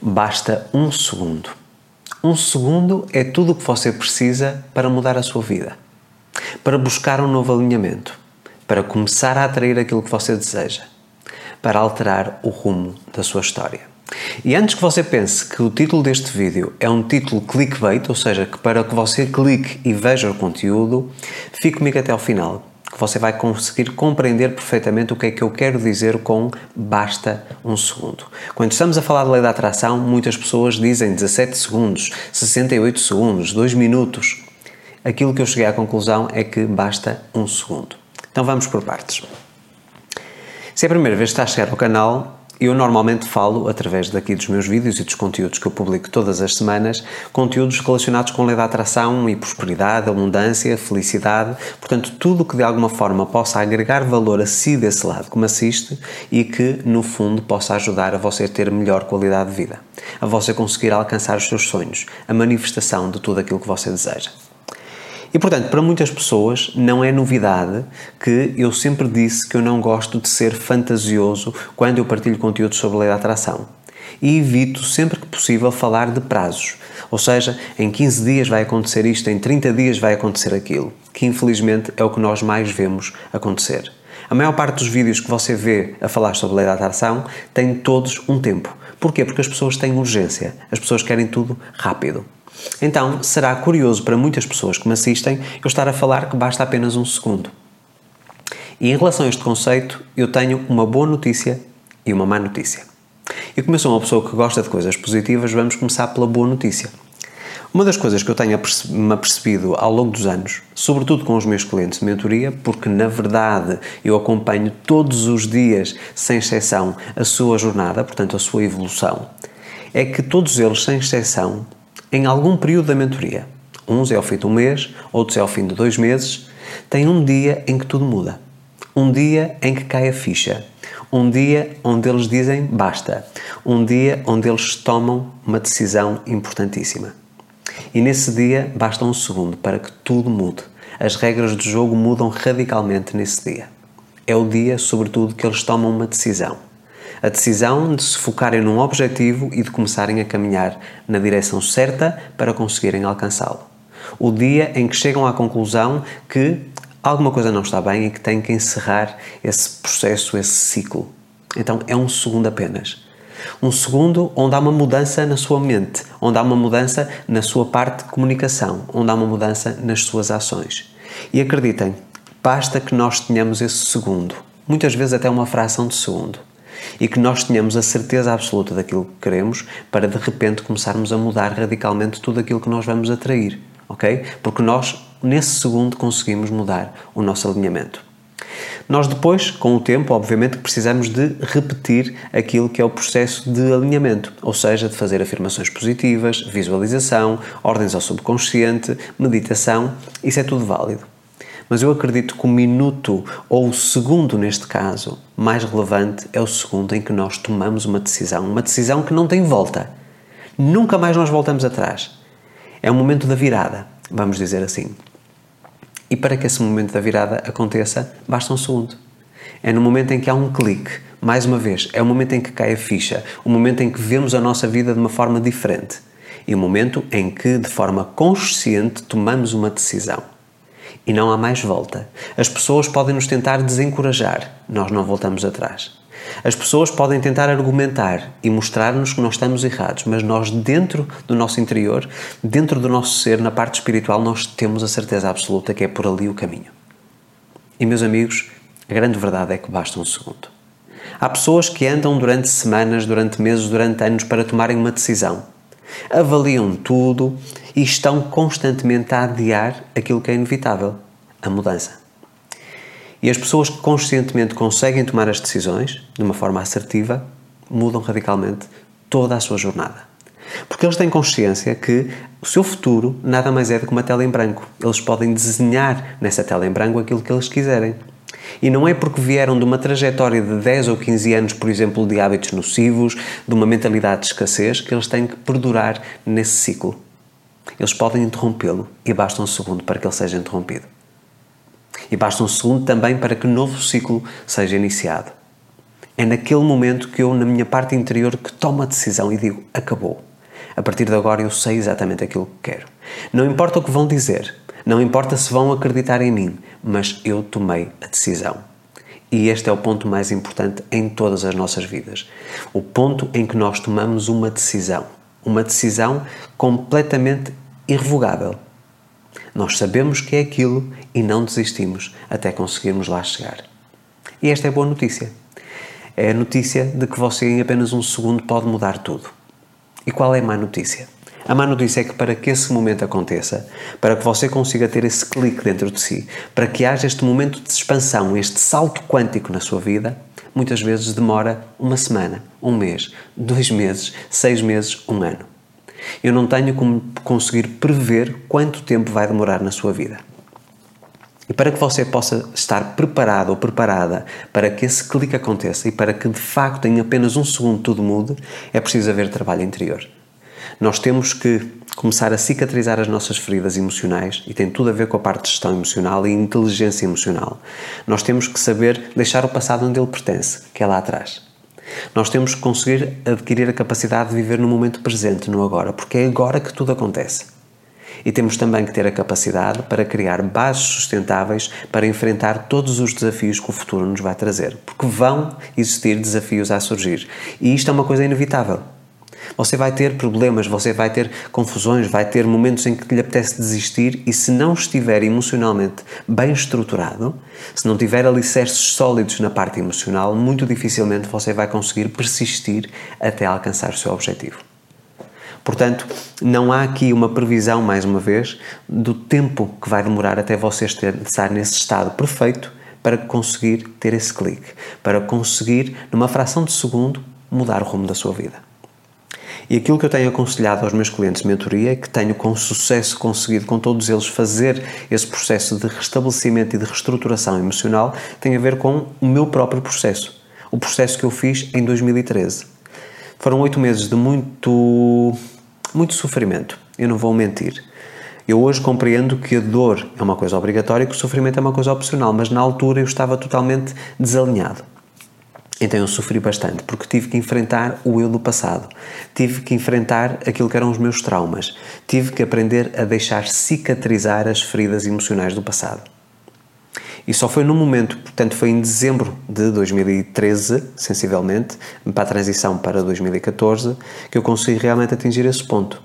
Basta um segundo. Um segundo é tudo o que você precisa para mudar a sua vida, para buscar um novo alinhamento, para começar a atrair aquilo que você deseja, para alterar o rumo da sua história. E antes que você pense que o título deste vídeo é um título clickbait, ou seja, que para que você clique e veja o conteúdo, fique comigo até ao final você vai conseguir compreender perfeitamente o que é que eu quero dizer com basta um segundo. Quando estamos a falar da lei da atração, muitas pessoas dizem 17 segundos, 68 segundos, 2 minutos. Aquilo que eu cheguei à conclusão é que basta um segundo. Então vamos por partes. Se é a primeira vez que está a chegar ao canal, eu normalmente falo, através daqui dos meus vídeos e dos conteúdos que eu publico todas as semanas, conteúdos relacionados com a lei da atração e prosperidade, abundância, felicidade, portanto, tudo que de alguma forma possa agregar valor a si desse lado que me assiste e que, no fundo, possa ajudar a você ter melhor qualidade de vida, a você conseguir alcançar os seus sonhos, a manifestação de tudo aquilo que você deseja. E portanto, para muitas pessoas não é novidade que eu sempre disse que eu não gosto de ser fantasioso quando eu partilho conteúdo sobre a lei da atração. E evito sempre que possível falar de prazos. Ou seja, em 15 dias vai acontecer isto, em 30 dias vai acontecer aquilo, que infelizmente é o que nós mais vemos acontecer. A maior parte dos vídeos que você vê a falar sobre a lei da atração tem todos um tempo. Porquê? Porque as pessoas têm urgência, as pessoas querem tudo rápido. Então, será curioso para muitas pessoas que me assistem eu estar a falar que basta apenas um segundo. E em relação a este conceito, eu tenho uma boa notícia e uma má notícia. E como eu sou uma pessoa que gosta de coisas positivas, vamos começar pela boa notícia. Uma das coisas que eu tenho me apercebido ao longo dos anos, sobretudo com os meus clientes de mentoria, porque na verdade eu acompanho todos os dias, sem exceção, a sua jornada, portanto a sua evolução, é que todos eles, sem exceção, em algum período da mentoria, uns é ao fim de um mês, outros é ao fim de dois meses, tem um dia em que tudo muda. Um dia em que cai a ficha. Um dia onde eles dizem basta. Um dia onde eles tomam uma decisão importantíssima. E nesse dia basta um segundo para que tudo mude. As regras do jogo mudam radicalmente nesse dia. É o dia, sobretudo, que eles tomam uma decisão a decisão de se focarem num objetivo e de começarem a caminhar na direção certa para conseguirem alcançá-lo. O dia em que chegam à conclusão que alguma coisa não está bem e que têm que encerrar esse processo, esse ciclo. Então é um segundo apenas. Um segundo onde há uma mudança na sua mente, onde há uma mudança na sua parte de comunicação, onde há uma mudança nas suas ações. E acreditem, basta que nós tenhamos esse segundo, muitas vezes até uma fração de segundo e que nós tenhamos a certeza absoluta daquilo que queremos para de repente começarmos a mudar radicalmente tudo aquilo que nós vamos atrair, ok? Porque nós, nesse segundo, conseguimos mudar o nosso alinhamento. Nós depois, com o tempo, obviamente, precisamos de repetir aquilo que é o processo de alinhamento, ou seja, de fazer afirmações positivas, visualização, ordens ao subconsciente, meditação, isso é tudo válido. Mas eu acredito que o minuto, ou o segundo neste caso, mais relevante é o segundo em que nós tomamos uma decisão. Uma decisão que não tem volta. Nunca mais nós voltamos atrás. É o momento da virada, vamos dizer assim. E para que esse momento da virada aconteça, basta um segundo. É no momento em que há um clique. Mais uma vez, é o momento em que cai a ficha, o momento em que vemos a nossa vida de uma forma diferente e o momento em que, de forma consciente, tomamos uma decisão e não há mais volta. As pessoas podem nos tentar desencorajar, nós não voltamos atrás. As pessoas podem tentar argumentar e mostrar-nos que nós estamos errados, mas nós, dentro do nosso interior, dentro do nosso ser, na parte espiritual, nós temos a certeza absoluta que é por ali o caminho. E, meus amigos, a grande verdade é que basta um segundo. Há pessoas que andam durante semanas, durante meses, durante anos para tomarem uma decisão avaliam tudo e estão constantemente a adiar aquilo que é inevitável, a mudança. E as pessoas que conscientemente conseguem tomar as decisões de uma forma assertiva mudam radicalmente toda a sua jornada. Porque eles têm consciência que o seu futuro nada mais é do que uma tela em branco. Eles podem desenhar nessa tela em branco aquilo que eles quiserem. E não é porque vieram de uma trajetória de 10 ou 15 anos, por exemplo, de hábitos nocivos, de uma mentalidade de escassez, que eles têm que perdurar nesse ciclo. Eles podem interrompê-lo e basta um segundo para que ele seja interrompido. E basta um segundo também para que um novo ciclo seja iniciado. É naquele momento que eu, na minha parte interior, que tomo a decisão e digo: acabou. A partir de agora eu sei exatamente aquilo que quero. Não importa o que vão dizer, não importa se vão acreditar em mim, mas eu tomei a decisão. E este é o ponto mais importante em todas as nossas vidas. O ponto em que nós tomamos uma decisão. Uma decisão completamente irrevogável. Nós sabemos que é aquilo e não desistimos até conseguirmos lá chegar. E esta é boa notícia. É a notícia de que você em apenas um segundo pode mudar tudo. E qual é a má notícia? A má notícia é que para que esse momento aconteça, para que você consiga ter esse clique dentro de si, para que haja este momento de expansão, este salto quântico na sua vida, muitas vezes demora uma semana, um mês, dois meses, seis meses, um ano. Eu não tenho como conseguir prever quanto tempo vai demorar na sua vida. E para que você possa estar preparado ou preparada para que esse clique aconteça e para que de facto em apenas um segundo tudo mude, é preciso haver trabalho interior. Nós temos que começar a cicatrizar as nossas feridas emocionais e tem tudo a ver com a parte de gestão emocional e inteligência emocional. Nós temos que saber deixar o passado onde ele pertence, que é lá atrás. Nós temos que conseguir adquirir a capacidade de viver no momento presente, no agora, porque é agora que tudo acontece. E temos também que ter a capacidade para criar bases sustentáveis para enfrentar todos os desafios que o futuro nos vai trazer, porque vão existir desafios a surgir. E isto é uma coisa inevitável. Você vai ter problemas, você vai ter confusões, vai ter momentos em que lhe apetece desistir e se não estiver emocionalmente bem estruturado, se não tiver alicerces sólidos na parte emocional, muito dificilmente você vai conseguir persistir até alcançar o seu objetivo. Portanto, não há aqui uma previsão, mais uma vez, do tempo que vai demorar até você estar nesse estado perfeito para conseguir ter esse clique, para conseguir, numa fração de segundo, mudar o rumo da sua vida. E aquilo que eu tenho aconselhado aos meus clientes de mentoria é que tenho com sucesso conseguido com todos eles fazer esse processo de restabelecimento e de reestruturação emocional tem a ver com o meu próprio processo. O processo que eu fiz em 2013. Foram oito meses de muito, muito sofrimento, eu não vou mentir. Eu hoje compreendo que a dor é uma coisa obrigatória e que o sofrimento é uma coisa opcional, mas na altura eu estava totalmente desalinhado. Então eu sofri bastante porque tive que enfrentar o eu do passado, tive que enfrentar aquilo que eram os meus traumas, tive que aprender a deixar cicatrizar as feridas emocionais do passado. E só foi no momento, portanto, foi em dezembro de 2013, sensivelmente, para a transição para 2014, que eu consegui realmente atingir esse ponto.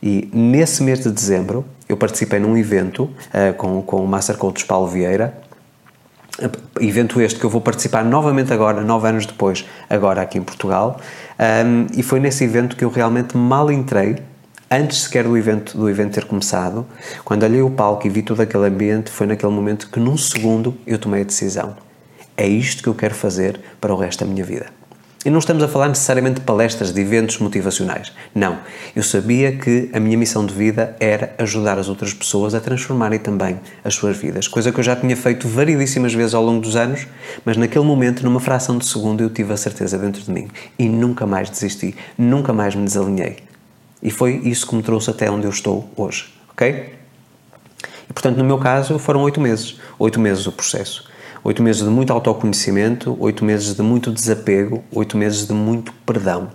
E nesse mês de dezembro, eu participei num evento uh, com, com o Master Coach Paulo Vieira, evento este que eu vou participar novamente agora, nove anos depois, agora aqui em Portugal, um, e foi nesse evento que eu realmente mal entrei, antes sequer do evento, do evento ter começado, quando olhei o palco e vi todo aquele ambiente, foi naquele momento que num segundo eu tomei a decisão. É isto que eu quero fazer para o resto da minha vida. E não estamos a falar necessariamente de palestras, de eventos motivacionais. Não. Eu sabia que a minha missão de vida era ajudar as outras pessoas a transformarem também as suas vidas. Coisa que eu já tinha feito variedíssimas vezes ao longo dos anos, mas naquele momento, numa fração de segundo, eu tive a certeza dentro de mim. E nunca mais desisti, nunca mais me desalinhei. E foi isso que me trouxe até onde eu estou hoje. Ok? E portanto, no meu caso, foram oito meses. Oito meses o processo. Oito meses de muito autoconhecimento, oito meses de muito desapego, oito meses de muito perdão.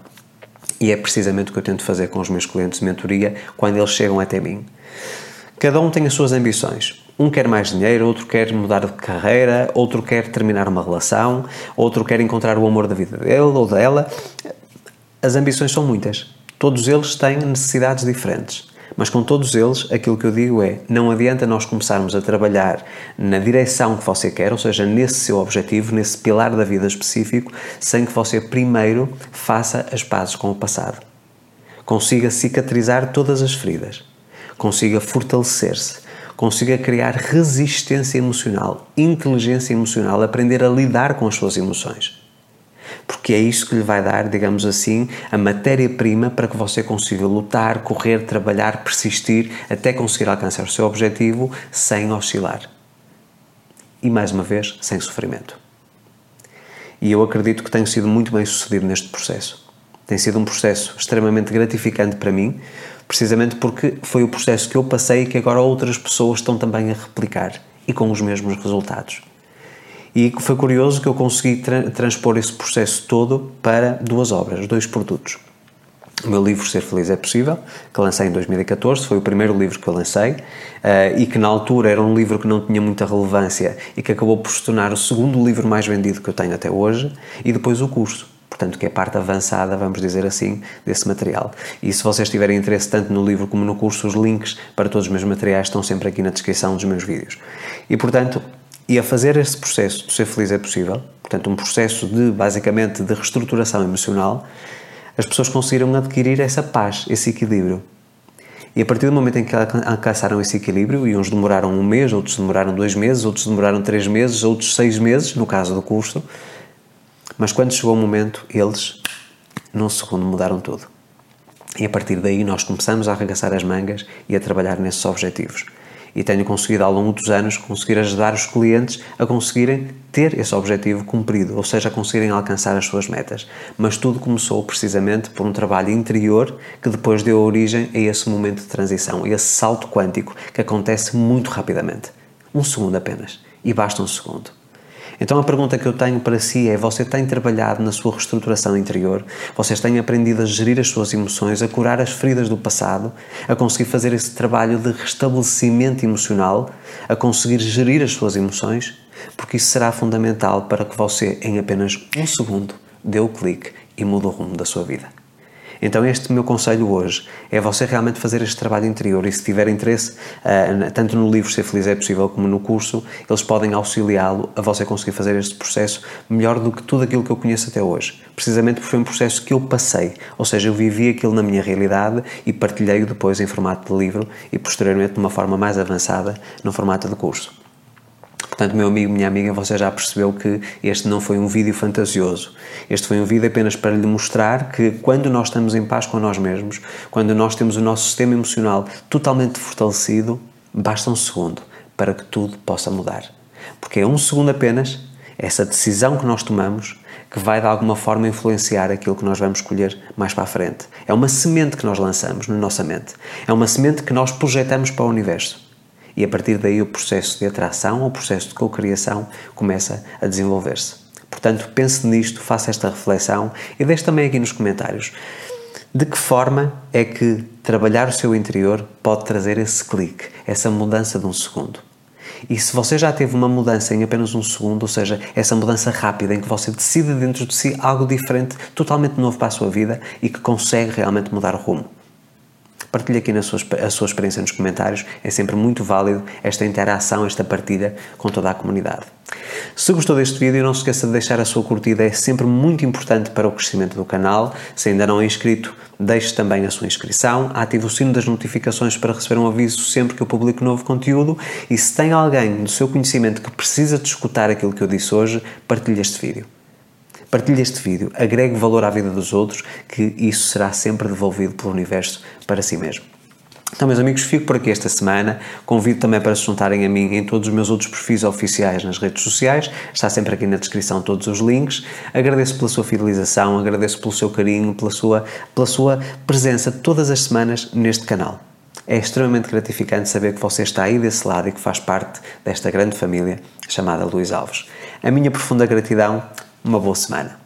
E é precisamente o que eu tento fazer com os meus clientes de mentoria quando eles chegam até mim. Cada um tem as suas ambições. Um quer mais dinheiro, outro quer mudar de carreira, outro quer terminar uma relação, outro quer encontrar o amor da vida dele ou dela. As ambições são muitas. Todos eles têm necessidades diferentes. Mas com todos eles, aquilo que eu digo é: não adianta nós começarmos a trabalhar na direção que você quer, ou seja, nesse seu objetivo, nesse pilar da vida específico, sem que você primeiro faça as pazes com o passado. Consiga cicatrizar todas as feridas, consiga fortalecer-se, consiga criar resistência emocional, inteligência emocional, aprender a lidar com as suas emoções porque é isso que lhe vai dar, digamos assim, a matéria-prima para que você consiga lutar, correr, trabalhar, persistir até conseguir alcançar o seu objetivo sem oscilar. E mais uma vez, sem sofrimento. E eu acredito que tenho sido muito bem sucedido neste processo. Tem sido um processo extremamente gratificante para mim, precisamente porque foi o processo que eu passei e que agora outras pessoas estão também a replicar e com os mesmos resultados. E foi curioso que eu consegui tra transpor esse processo todo para duas obras, dois produtos. O meu livro Ser Feliz é Possível, que lancei em 2014, foi o primeiro livro que eu lancei uh, e que na altura era um livro que não tinha muita relevância e que acabou por se tornar o segundo livro mais vendido que eu tenho até hoje, e depois o curso portanto, que é a parte avançada, vamos dizer assim, desse material. E se vocês tiverem interesse tanto no livro como no curso, os links para todos os meus materiais estão sempre aqui na descrição dos meus vídeos. E, portanto, e a fazer esse processo de ser feliz é possível, portanto, um processo de, basicamente, de reestruturação emocional, as pessoas conseguiram adquirir essa paz, esse equilíbrio. E a partir do momento em que alcançaram esse equilíbrio, e uns demoraram um mês, outros demoraram dois meses, outros demoraram três meses, outros seis meses, no caso do curso, mas quando chegou o momento, eles, num segundo, mudaram tudo. E a partir daí nós começamos a arregaçar as mangas e a trabalhar nesses objetivos. E tenho conseguido ao longo dos anos conseguir ajudar os clientes a conseguirem ter esse objetivo cumprido, ou seja, a conseguirem alcançar as suas metas. Mas tudo começou precisamente por um trabalho interior que depois deu origem a esse momento de transição, a esse salto quântico que acontece muito rapidamente. Um segundo apenas. E basta um segundo. Então a pergunta que eu tenho para si é: você tem trabalhado na sua reestruturação interior? Vocês têm aprendido a gerir as suas emoções, a curar as feridas do passado, a conseguir fazer esse trabalho de restabelecimento emocional, a conseguir gerir as suas emoções? Porque isso será fundamental para que você, em apenas um segundo, dê o clique e mude o rumo da sua vida. Então, este meu conselho hoje é você realmente fazer este trabalho interior e, se tiver interesse, uh, tanto no livro Ser Feliz é Possível como no curso, eles podem auxiliá-lo a você conseguir fazer este processo melhor do que tudo aquilo que eu conheço até hoje. Precisamente porque foi um processo que eu passei, ou seja, eu vivi aquilo na minha realidade e partilhei-o depois em formato de livro e, posteriormente, de uma forma mais avançada, no formato de curso. Portanto, meu amigo, minha amiga, você já percebeu que este não foi um vídeo fantasioso. Este foi um vídeo apenas para lhe mostrar que quando nós estamos em paz com nós mesmos, quando nós temos o nosso sistema emocional totalmente fortalecido, basta um segundo para que tudo possa mudar. Porque é um segundo apenas, essa decisão que nós tomamos, que vai de alguma forma influenciar aquilo que nós vamos escolher mais para a frente. É uma semente que nós lançamos na nossa mente. É uma semente que nós projetamos para o universo e a partir daí o processo de atração, o processo de cocriação começa a desenvolver-se. Portanto, pense nisto, faça esta reflexão e deixe também aqui nos comentários de que forma é que trabalhar o seu interior pode trazer esse clique, essa mudança de um segundo. E se você já teve uma mudança em apenas um segundo, ou seja, essa mudança rápida em que você decide dentro de si algo diferente, totalmente novo para a sua vida e que consegue realmente mudar o rumo. Partilhe aqui na sua, a sua experiência nos comentários, é sempre muito válido esta interação, esta partilha com toda a comunidade. Se gostou deste vídeo, não se esqueça de deixar a sua curtida, é sempre muito importante para o crescimento do canal. Se ainda não é inscrito, deixe também a sua inscrição, ative o sino das notificações para receber um aviso sempre que eu publico novo conteúdo e se tem alguém do seu conhecimento que precisa de escutar aquilo que eu disse hoje, partilhe este vídeo. Partilhe este vídeo, agregue valor à vida dos outros, que isso será sempre devolvido pelo universo para si mesmo. Então, meus amigos, fico por aqui esta semana. Convido também para se juntarem a mim em todos os meus outros perfis oficiais nas redes sociais. Está sempre aqui na descrição todos os links. Agradeço pela sua fidelização, agradeço pelo seu carinho, pela sua, pela sua presença todas as semanas neste canal. É extremamente gratificante saber que você está aí desse lado e que faz parte desta grande família chamada Luís Alves. A minha profunda gratidão uma boa semana.